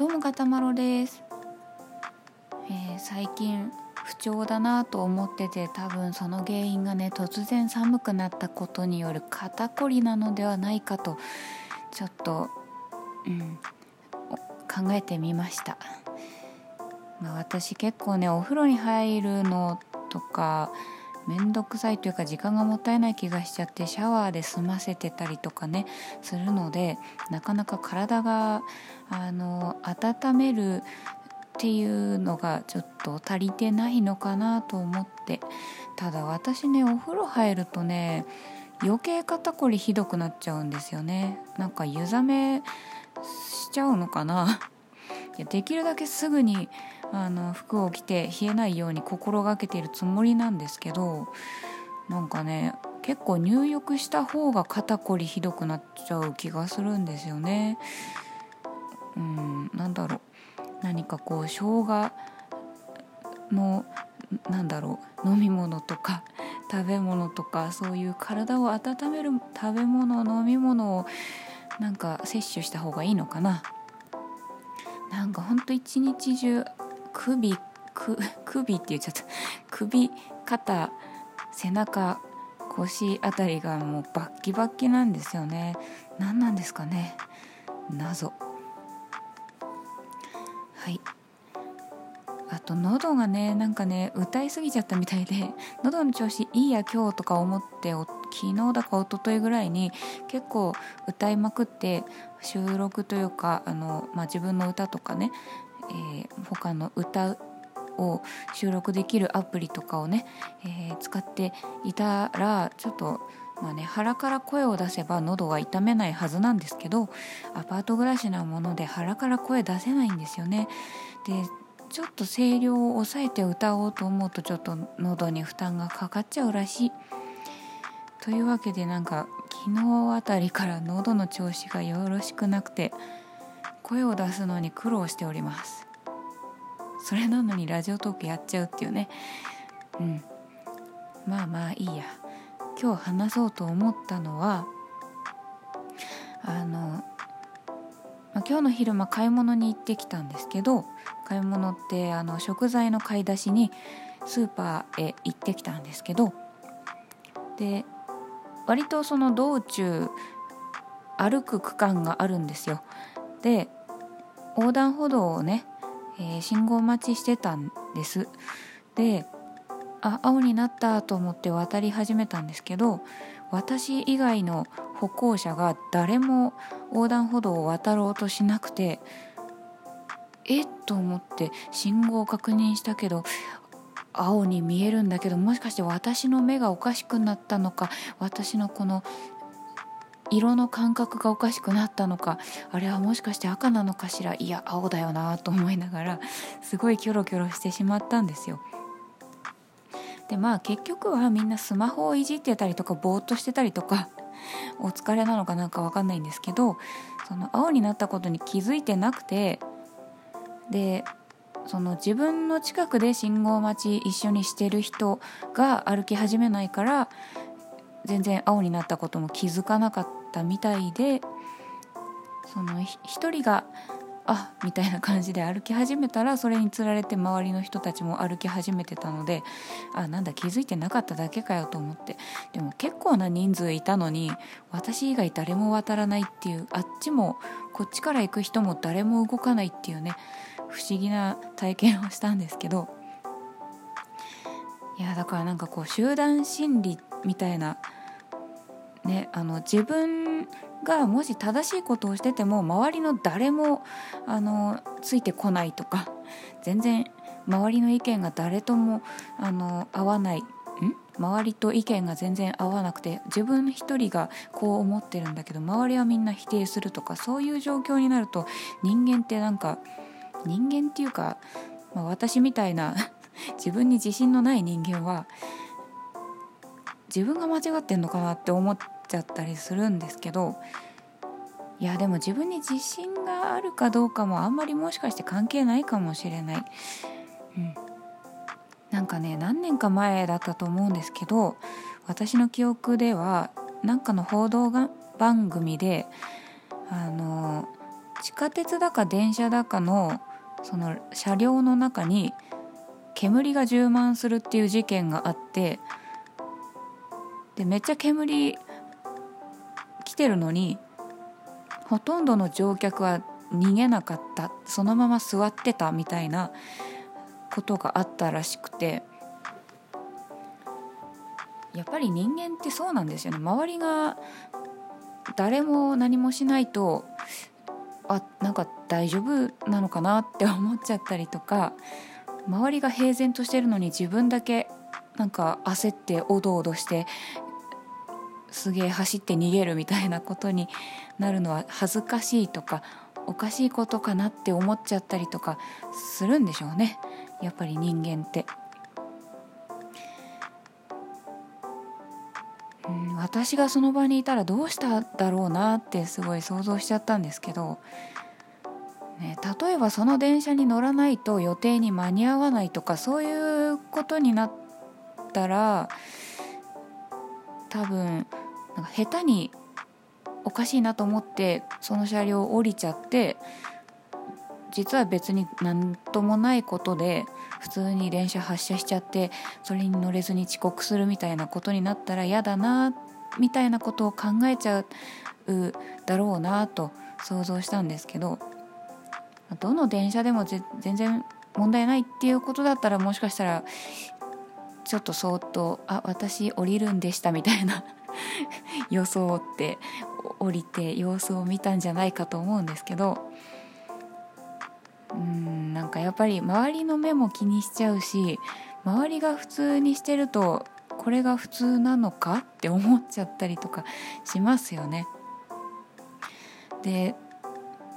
どうもかたまろです、えー、最近不調だなと思ってて多分その原因がね突然寒くなったことによる肩こりなのではないかとちょっと、うん、考えてみました、まあ、私結構ねお風呂に入るのとか面倒くさいというか時間がもったいない気がしちゃってシャワーで済ませてたりとかねするのでなかなか体があの温めるっていうのがちょっと足りてないのかなと思ってただ私ねお風呂入るとね余計肩こりひどくなっちゃうんですよね。なんか湯冷めしちゃうのかな。いやできるだけすぐにあの服を着て冷えないように心がけているつもりなんですけどなんかね結構入浴した方が肩こりひどくなっちゃう気がするんですよね。うんなんだろう。何かこう生姜のなんだろう。飲み物とか食べ物とかそういう体を温める食べ物飲み物をなんか摂取した方がいいのかな。なんかほんと一日中首く 首って言っちゃった。首肩背中腰あたりがもうバッキバッキなんですよね。何なんですかね。謎。はい。あと喉がねなんかね歌いすぎちゃったみたいで喉の調子いいや今日とか思って昨日だか一昨日ぐらいに結構歌いまくって収録というかあの、まあ、自分の歌とかねえー、他の歌を収録できるアプリとかをね、えー、使っていたらちょっとまあね腹から声を出せば喉が痛めないはずなんですけどアパート暮らしなもので腹から声出せないんですよね。でちょっと声量を抑えて歌おうと思うとちょっと喉に負担がかかっちゃうらしい。というわけでなんか昨日あたりから喉の調子がよろしくなくて声を出すのに苦労しておりますそれなのにラジオトークやっちゃうっていうね。うん。まあまあいいや。今日話そうと思ったのはあの、まあ、今日の昼間買い物に行ってきたんですけど買い物ってあの食材の買い出しにスーパーへ行ってきたんですけどで割とその道中歩く区間があるんですよ。で横断歩道をね、えー、信号待ちしてたんです。であ青になったと思って渡り始めたんですけど私以外の歩行者が誰も横断歩道を渡ろうとしなくてえっと思って信号を確認したけど青に見えるんだけどもしかして私の目がおかしくなったのか私のこの色の感覚がおかしくなったのかあれはもしかして赤なのかしらいや青だよなと思いながらすごいキョロキョロしてしまったんですよ。でまあ結局はみんなスマホをいじってたりとかぼーっとしてたりとかお疲れなのかなんか分かんないんですけどその青になったことに気づいてなくてでその自分の近くで信号待ち一緒にしてる人が歩き始めないから全然青になったことも気づかなかっったみたいでその一人があみたいな感じで歩き始めたらそれにつられて周りの人たちも歩き始めてたのであなんだ気づいてなかっただけかよと思って。でも結構な人数いたのに私以外誰も渡らないっていうあっちもこっちから行く人も誰も動かないっていうね不思議な体験をしたんですけど。いやだからなんかこう集団心理みたいなねあの自分がもし正しいことをしてても周りの誰もあのついてこないとか全然周りの意見が誰ともあの合わないん？周りと意見が全然合わなくて自分一人がこう思ってるんだけど周りはみんな否定するとかそういう状況になると人間ってなんか人間っていうか、まあ、私みたいな 自分に自信のない人間は自分が間違ってんのかなって思っちゃったりするんですけどいやでも自分に自信があるかどうかもあんまりもしかして関係ないかもしれない。うん、なんかね何年か前だったと思うんですけど私の記憶ではなんかの報道が番組であの地下鉄だか電車だかのその車両の中に煙が充満するっていう事件があってでめっちゃ煙来てるのにほとんどの乗客は逃げなかった。そのまま座ってたみたいなことがあったらしくて。やっぱり人間ってそうなんですよね。周りが誰も何もしないとあなんか大丈夫なのかなって思っちゃったりとか周りが平然としてるのに自分だけなんか焦っておどおどしてすげえ走って逃げるみたいなことになるのは恥ずかしいとかおかしいことかなって思っちゃったりとかするんでしょうねやっぱり人間って。うん、私がその場にいたらどうしただろうなってすごい想像しちゃったんですけど、ね、例えばその電車に乗らないと予定に間に合わないとかそういうことになったら多分なんか下手におかしいなと思ってその車両を降りちゃって実は別に何ともないことで普通に電車発車しちゃってそれに乗れずに遅刻するみたいなことになったら嫌だなみたいなことを考えちゃうだろうなと想像したんですけどどの電車でも全然問題ないっていうことだったらもしかしたらちょっとそっと「あ私降りるんでした」みたいな 装って降りて様子を見たんじゃないかと思うんですけどうんなんかやっぱり周りの目も気にしちゃうし周りが普通にしてるとこれが普通なのかって思っちゃったりとかしますよね。で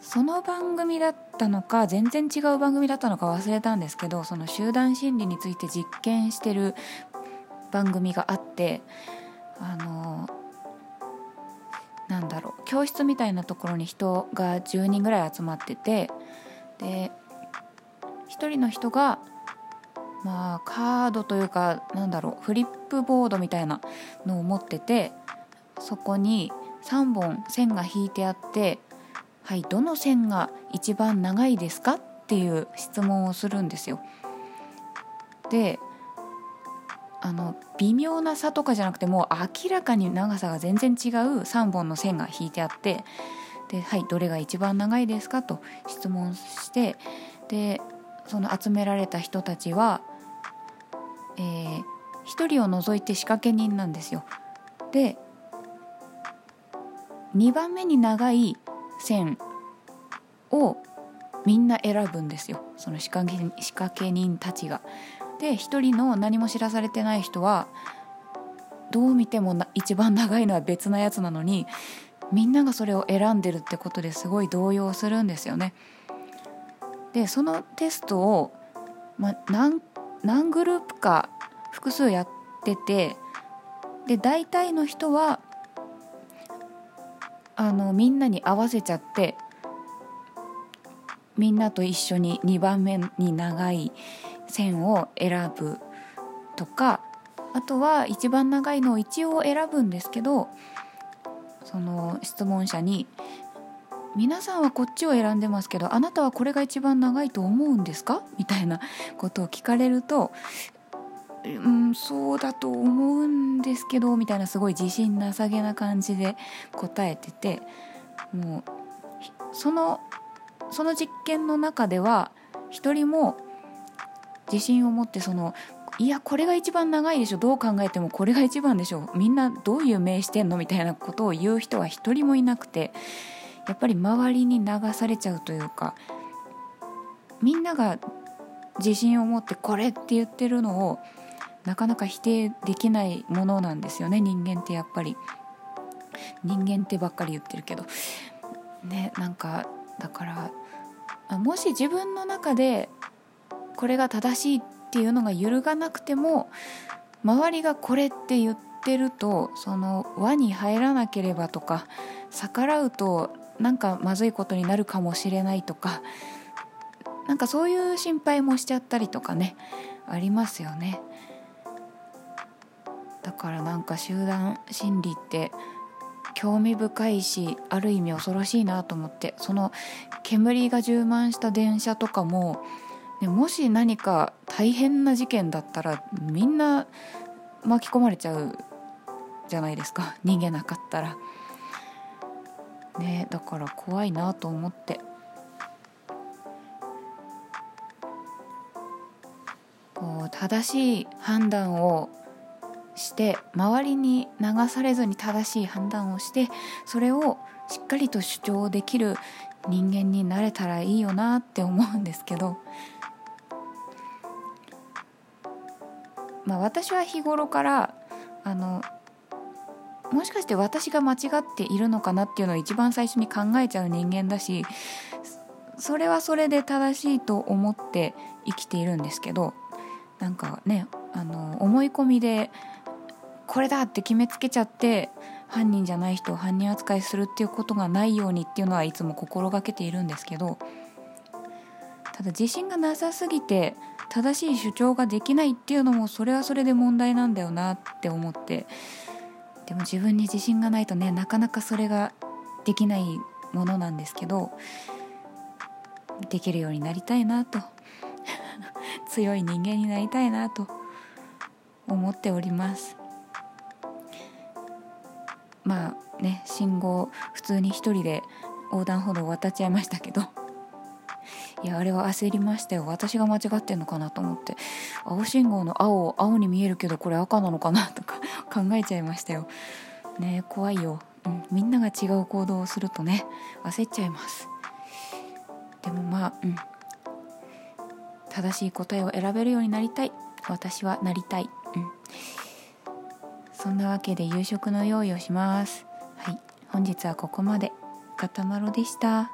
その番組だったのか全然違う番組だったのか忘れたんですけどその集団心理について実験してる番組があってあのなんだろう教室みたいなところに人が10人ぐらい集まっててで1人の人がまあカードというかなんだろうフリップボードみたいなのを持っててそこに3本線が引いてあって「はいどの線が一番長いですか?」っていう質問をするんですよ。であの微妙な差とかじゃなくてもう明らかに長さが全然違う3本の線が引いてあってで「はいどれが一番長いですか?」と質問してでその集められた人たちは、えー、1人を除いて仕掛け人なんですよ。で2番目に長い線をみんな選ぶんですよその仕掛け仕掛け人たちが。で1人の何も知らされてない人はどう見ても一番長いのは別なやつなのにみんながそれを選んでるってことですごい動揺するんですよね。でそのテストを、ま何何グループか複数やっててで大体の人はあのみんなに合わせちゃってみんなと一緒に2番目に長い線を選ぶとかあとは一番長いのを一応選ぶんですけどその質問者に「皆さんはこっちを選んでますけどあなたはこれが一番長いと思うんですか?」みたいな ことを聞かれると「うんそうだと思うんですけど」みたいなすごい自信なさげな感じで答えててもうそのその実験の中では一人も自信を持ってそのいやこれが一番長いでしょどう考えてもこれが一番でしょみんなどういう名してんのみたいなことを言う人は一人もいなくてやっぱり周りに流されちゃうというかみんなが自信を持ってこれって言ってるのをなかなか否定できないものなんですよね人間ってやっぱり。人間ってばっかり言ってるけど。ねなんかだからもし自分の中でこれが正しいっていうのが揺るがなくても周りがこれって言ってるとその輪に入らなければとか逆らうとなんかまずいことになるかもしれないとかなんかそういう心配もしちゃったりとかねありますよね。だからなんか集団心理って興味深いしある意味恐ろしいなと思ってその煙が充満した電車とかも、ね、もし何か大変な事件だったらみんな巻き込まれちゃうじゃないですか。逃げなかったら。ねだから怖いなと思って。こう正しい判断をして周りに流されずに正しい判断をしてそれをしっかりと主張できる人間になれたらいいよなって思うんですけど、まあ、私は日頃からあのもしかして私が間違っているのかなっていうのを一番最初に考えちゃう人間だしそれはそれで正しいと思って生きているんですけどなんかねあの思い込みでこれだって決めつけちゃって犯人じゃない人を犯人扱いするっていうことがないようにっていうのはいつも心がけているんですけどただ自信がなさすぎて正しい主張ができないっていうのもそれはそれで問題なんだよなって思って。でも自分に自信がないとねなかなかそれができないものなんですけどできるようになりたいなと。強い人間になりたいなと思っております。まあね信号普通に一人で横断歩道を渡っちゃいましたけど。いやあれは焦りましたよ。私が間違ってんのかなと思って。青信号の青青に見えるけどこれ赤なのかなとか 考えちゃいましたよ。ね怖いよ、うん、みんなが違う行動をするとね焦っちゃいます。でもまあうん。正しい答えを選べるようになりたい。私はなりたい。うん。そんなわけで夕食の用意をします。はい。本日はここまで。かたまろでした。